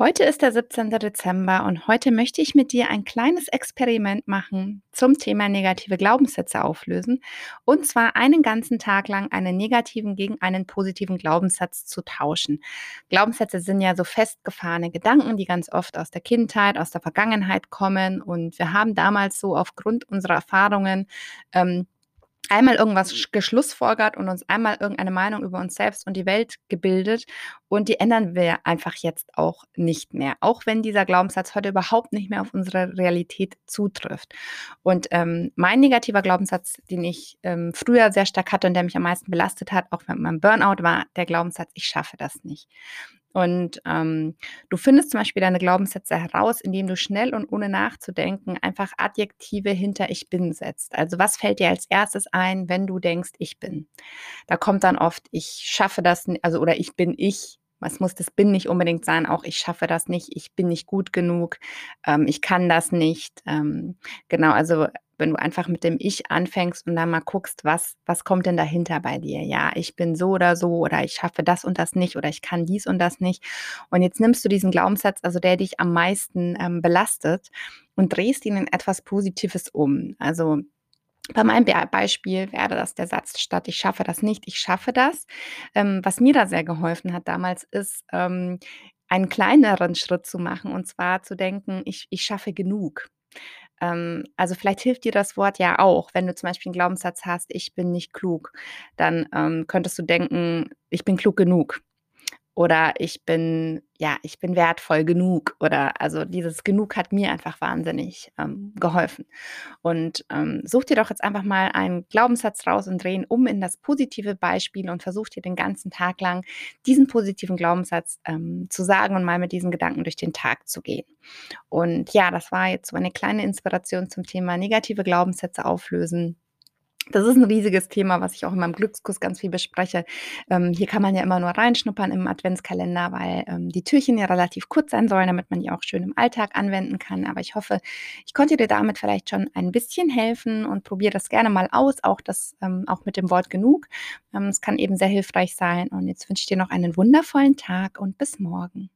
Heute ist der 17. Dezember und heute möchte ich mit dir ein kleines Experiment machen zum Thema negative Glaubenssätze auflösen. Und zwar einen ganzen Tag lang einen negativen gegen einen positiven Glaubenssatz zu tauschen. Glaubenssätze sind ja so festgefahrene Gedanken, die ganz oft aus der Kindheit, aus der Vergangenheit kommen. Und wir haben damals so aufgrund unserer Erfahrungen ähm, einmal irgendwas geschlussfolgert und uns einmal irgendeine Meinung über uns selbst und die Welt gebildet und die ändern wir einfach jetzt auch nicht mehr, auch wenn dieser Glaubenssatz heute überhaupt nicht mehr auf unsere Realität zutrifft. Und ähm, mein negativer Glaubenssatz, den ich ähm, früher sehr stark hatte und der mich am meisten belastet hat, auch mit meinem Burnout, war der Glaubenssatz, ich schaffe das nicht. Und ähm, du findest zum Beispiel deine Glaubenssätze heraus, indem du schnell und ohne nachzudenken einfach Adjektive hinter Ich bin setzt. Also was fällt dir als erstes ein, wenn du denkst, ich bin? Da kommt dann oft, ich schaffe das, also oder ich bin ich. Was muss das bin nicht unbedingt sein, auch ich schaffe das nicht, ich bin nicht gut genug, ähm, ich kann das nicht. Ähm, genau, also wenn du einfach mit dem Ich anfängst und dann mal guckst, was, was kommt denn dahinter bei dir? Ja, ich bin so oder so oder ich schaffe das und das nicht oder ich kann dies und das nicht. Und jetzt nimmst du diesen Glaubenssatz, also der dich am meisten ähm, belastet und drehst ihn in etwas Positives um. Also bei meinem Beispiel wäre das der Satz statt ich schaffe das nicht, ich schaffe das. Ähm, was mir da sehr geholfen hat damals ist, ähm, einen kleineren Schritt zu machen und zwar zu denken, ich, ich schaffe genug. Ähm, also vielleicht hilft dir das Wort ja auch, wenn du zum Beispiel einen Glaubenssatz hast, ich bin nicht klug, dann ähm, könntest du denken, ich bin klug genug oder ich bin, ja, ich bin wertvoll genug oder also dieses genug hat mir einfach wahnsinnig ähm, geholfen. Und ähm, such dir doch jetzt einfach mal einen Glaubenssatz raus und dreh ihn um in das positive Beispiel und versuch dir den ganzen Tag lang diesen positiven Glaubenssatz ähm, zu sagen und mal mit diesen Gedanken durch den Tag zu gehen. Und ja, das war jetzt so eine kleine Inspiration zum Thema negative Glaubenssätze auflösen. Das ist ein riesiges Thema, was ich auch in meinem Glückskurs ganz viel bespreche. Ähm, hier kann man ja immer nur reinschnuppern im Adventskalender, weil ähm, die Türchen ja relativ kurz sein sollen, damit man die auch schön im Alltag anwenden kann. Aber ich hoffe, ich konnte dir damit vielleicht schon ein bisschen helfen und probiere das gerne mal aus, auch das ähm, auch mit dem Wort genug. Ähm, es kann eben sehr hilfreich sein. Und jetzt wünsche ich dir noch einen wundervollen Tag und bis morgen.